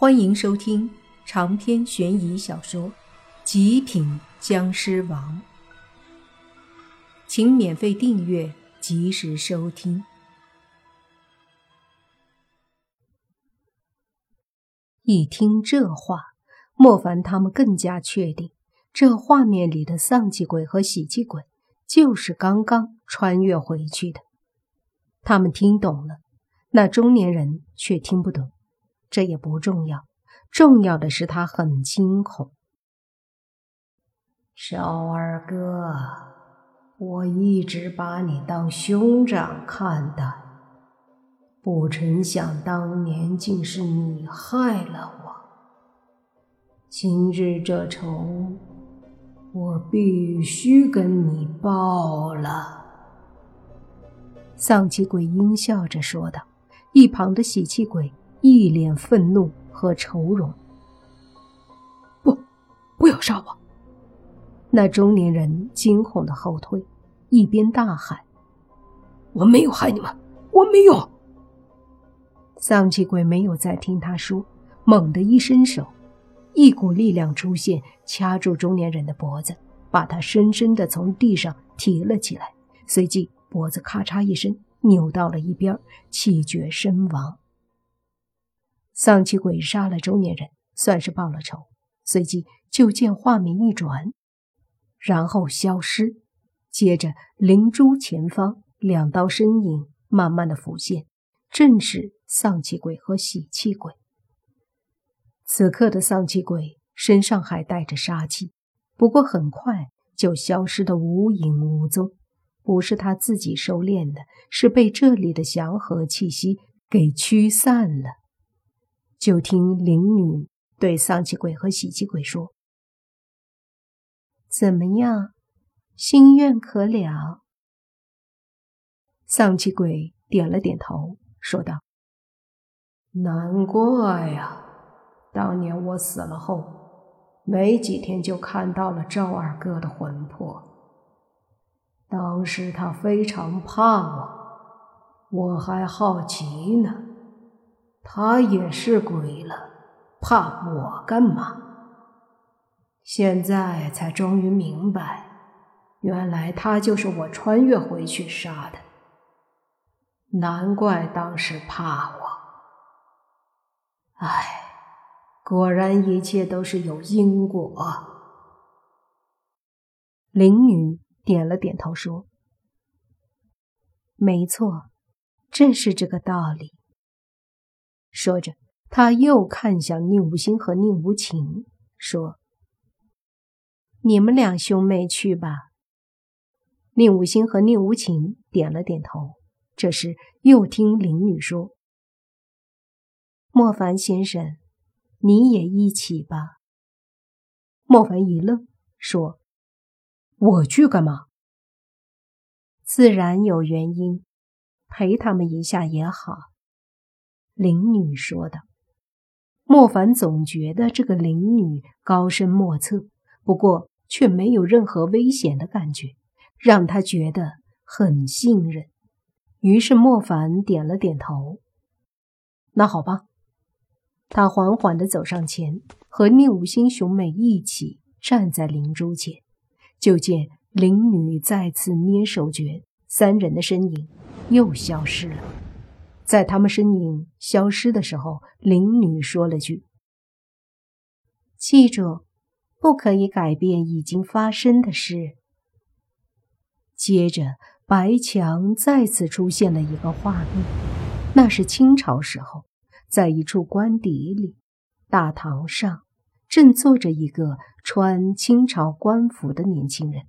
欢迎收听长篇悬疑小说《极品僵尸王》，请免费订阅，及时收听。一听这话，莫凡他们更加确定，这画面里的丧气鬼和喜气鬼就是刚刚穿越回去的。他们听懂了，那中年人却听不懂。这也不重要，重要的是他很惊恐。少二哥，我一直把你当兄长看待，不成想当年竟是你害了我。今日这仇，我必须跟你报了。”丧气鬼阴笑着说道，一旁的喜气鬼。一脸愤怒和愁容。不，不要杀我！那中年人惊恐的后退，一边大喊：“我没有害你们，我没有！”丧气鬼没有再听他说，猛地一伸手，一股力量出现，掐住中年人的脖子，把他深深的从地上提了起来，随即脖子咔嚓一声扭到了一边，气绝身亡。丧气鬼杀了中年人，算是报了仇。随即就见画面一转，然后消失。接着灵珠前方两道身影慢慢的浮现，正是丧气鬼和喜气鬼。此刻的丧气鬼身上还带着杀气，不过很快就消失的无影无踪。不是他自己收敛的，是被这里的祥和气息给驱散了。就听灵女对丧气鬼和喜气鬼说：“怎么样，心愿可了？”丧气鬼点了点头，说道：“难怪呀，当年我死了后，没几天就看到了赵二哥的魂魄。当时他非常怕我，我还好奇呢。”他也是鬼了，怕我干嘛？现在才终于明白，原来他就是我穿越回去杀的。难怪当时怕我。唉，果然一切都是有因果。灵女点了点头说：“没错，正是这个道理。”说着，他又看向宁无心和宁无情，说：“你们两兄妹去吧。”宁无心和宁无情点了点头。这时，又听林女说：“莫凡先生，你也一起吧。”莫凡一愣，说：“我去干嘛？”自然有原因，陪他们一下也好。灵女说道：“莫凡总觉得这个灵女高深莫测，不过却没有任何危险的感觉，让他觉得很信任。于是莫凡点了点头。那好吧。”他缓缓地走上前，和宁武星兄妹一起站在灵珠前。就见灵女再次捏手诀，三人的身影又消失了。在他们身影消失的时候，灵女说了句：“记住，不可以改变已经发生的事。”接着，白墙再次出现了一个画面，那是清朝时候，在一处官邸里，大堂上正坐着一个穿清朝官服的年轻人。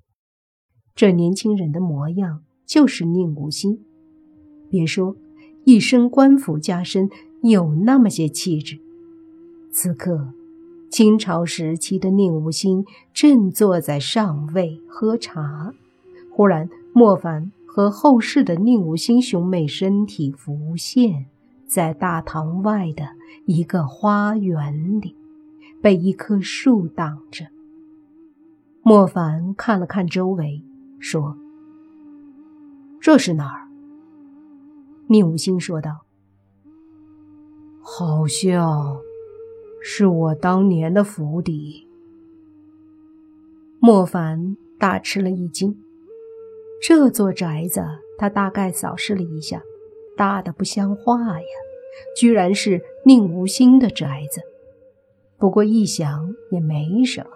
这年轻人的模样就是宁无心，别说。一身官服加身，有那么些气质。此刻，清朝时期的宁无心正坐在上位喝茶。忽然，莫凡和后世的宁无心兄妹身体浮现在大堂外的一个花园里，被一棵树挡着。莫凡看了看周围，说：“这是哪儿？”宁无心说道：“好像是我当年的府邸。莫凡大吃了一惊，这座宅子他大概扫视了一下，大的不像话呀，居然是宁无心的宅子。不过一想也没什么，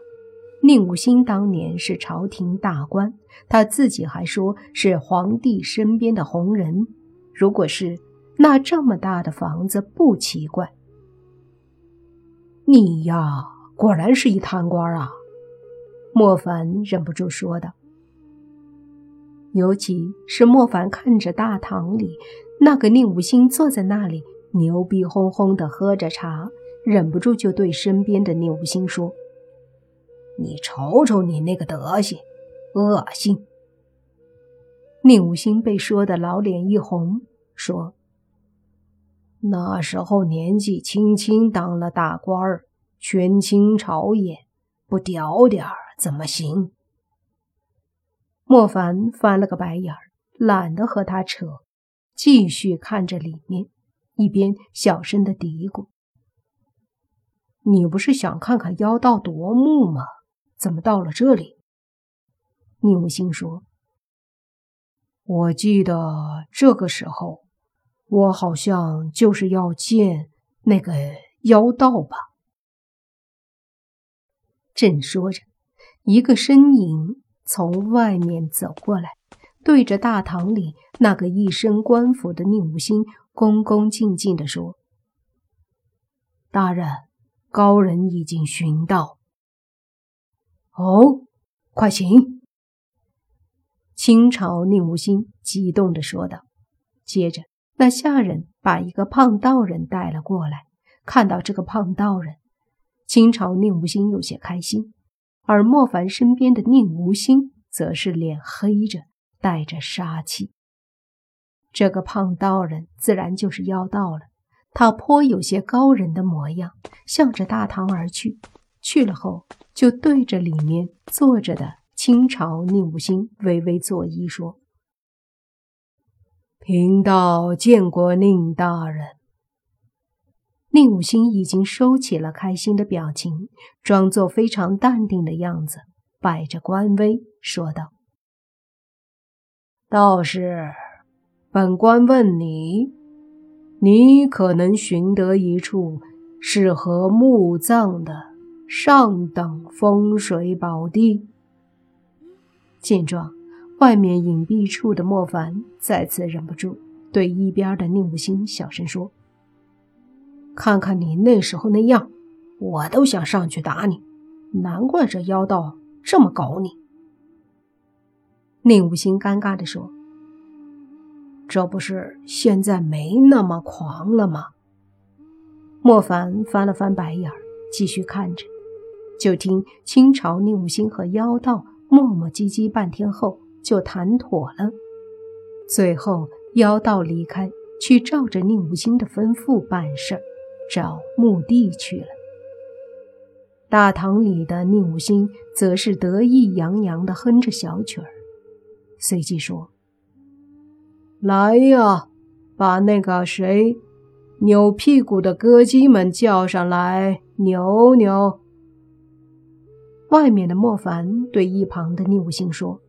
宁无心当年是朝廷大官，他自己还说是皇帝身边的红人。如果是那这么大的房子，不奇怪。你呀，果然是一贪官啊！莫凡忍不住说道。尤其是莫凡看着大堂里那个宁武星坐在那里，牛逼哄哄的喝着茶，忍不住就对身边的宁武星说：“你瞅瞅你那个德行，恶心！”宁武星被说的老脸一红，说：“那时候年纪轻轻当了大官儿，权倾朝野，不屌点儿。”怎么行？莫凡翻了个白眼儿，懒得和他扯，继续看着里面，一边小声的嘀咕：“你不是想看看妖道夺目吗？怎么到了这里？”宁无心说：“我记得这个时候，我好像就是要见那个妖道吧。”正说着。一个身影从外面走过来，对着大堂里那个一身官服的宁无心恭恭敬敬地说：“大人，高人已经寻到。”“哦，快请。”清朝宁无心激动地说道。接着，那下人把一个胖道人带了过来。看到这个胖道人，清朝宁无心有些开心。而莫凡身边的宁无心则是脸黑着，带着杀气。这个胖道人自然就是妖道了，他颇有些高人的模样，向着大堂而去。去了后，就对着里面坐着的清朝宁武心微微作揖说：“贫道见过宁大人。”宁武星已经收起了开心的表情，装作非常淡定的样子，摆着官威说道：“道士，本官问你，你可能寻得一处适合墓葬的上等风水宝地？”见状，外面隐蔽处的莫凡再次忍不住对一边的宁武星小声说。看看你那时候那样，我都想上去打你。难怪这妖道这么搞你。宁无心尴尬地说：“这不是现在没那么狂了吗？”莫凡翻了翻白眼，继续看着。就听清朝宁无心和妖道磨磨唧唧半天后，就谈妥了。最后，妖道离开，去照着宁无心的吩咐办事儿。找墓地去了。大堂里的宁武星则是得意洋洋地哼着小曲儿，随即说：“来呀，把那个谁，扭屁股的歌姬们叫上来，扭扭。”外面的莫凡对一旁的宁武星说：“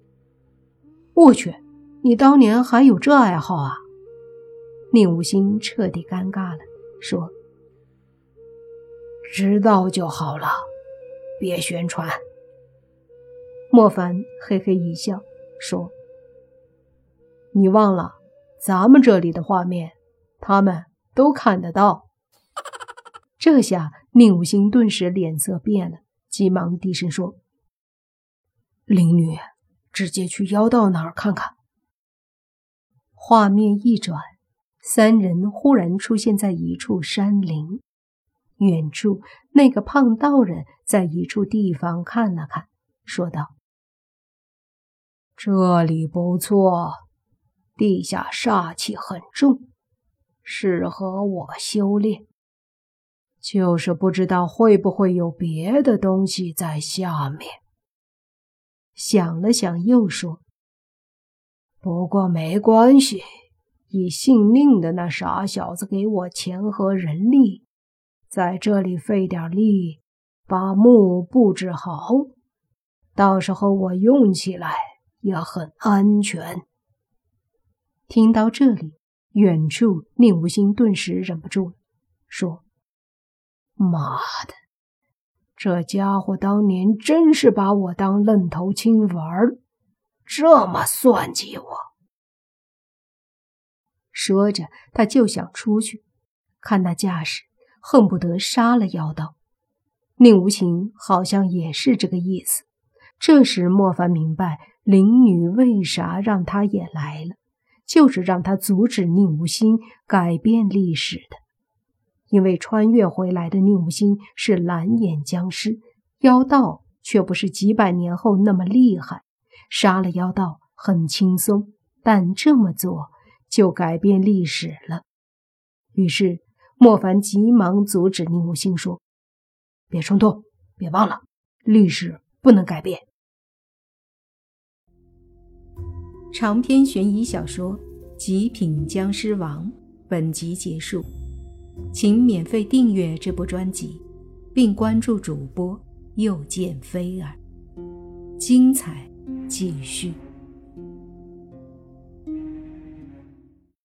我去，你当年还有这爱好啊？”宁武星彻底尴尬了，说。知道就好了，别宣传。莫凡嘿嘿一笑，说：“你忘了，咱们这里的画面，他们都看得到。”这下宁武星顿时脸色变了，急忙低声说：“灵女，直接去妖道那儿看看。”画面一转，三人忽然出现在一处山林。远处，那个胖道人在一处地方看了看，说道：“这里不错，地下煞气很重，适合我修炼。就是不知道会不会有别的东西在下面。”想了想，又说：“不过没关系，以姓宁的那傻小子给我钱和人力。”在这里费点力，把墓布置好，到时候我用起来也很安全。听到这里，远处宁无心顿时忍不住了，说：“妈的，这家伙当年真是把我当愣头青玩，这么算计我。”说着，他就想出去，看那架势。恨不得杀了妖道，宁无情好像也是这个意思。这时莫凡明白灵女为啥让他也来了，就是让他阻止宁无心改变历史的。因为穿越回来的宁无心是蓝眼僵尸，妖道却不是几百年后那么厉害，杀了妖道很轻松，但这么做就改变历史了。于是。莫凡急忙阻止宁无心说：“别冲动，别忘了，历史不能改变。”长篇悬疑小说《极品僵尸王》本集结束，请免费订阅这部专辑，并关注主播又见菲儿，精彩继续。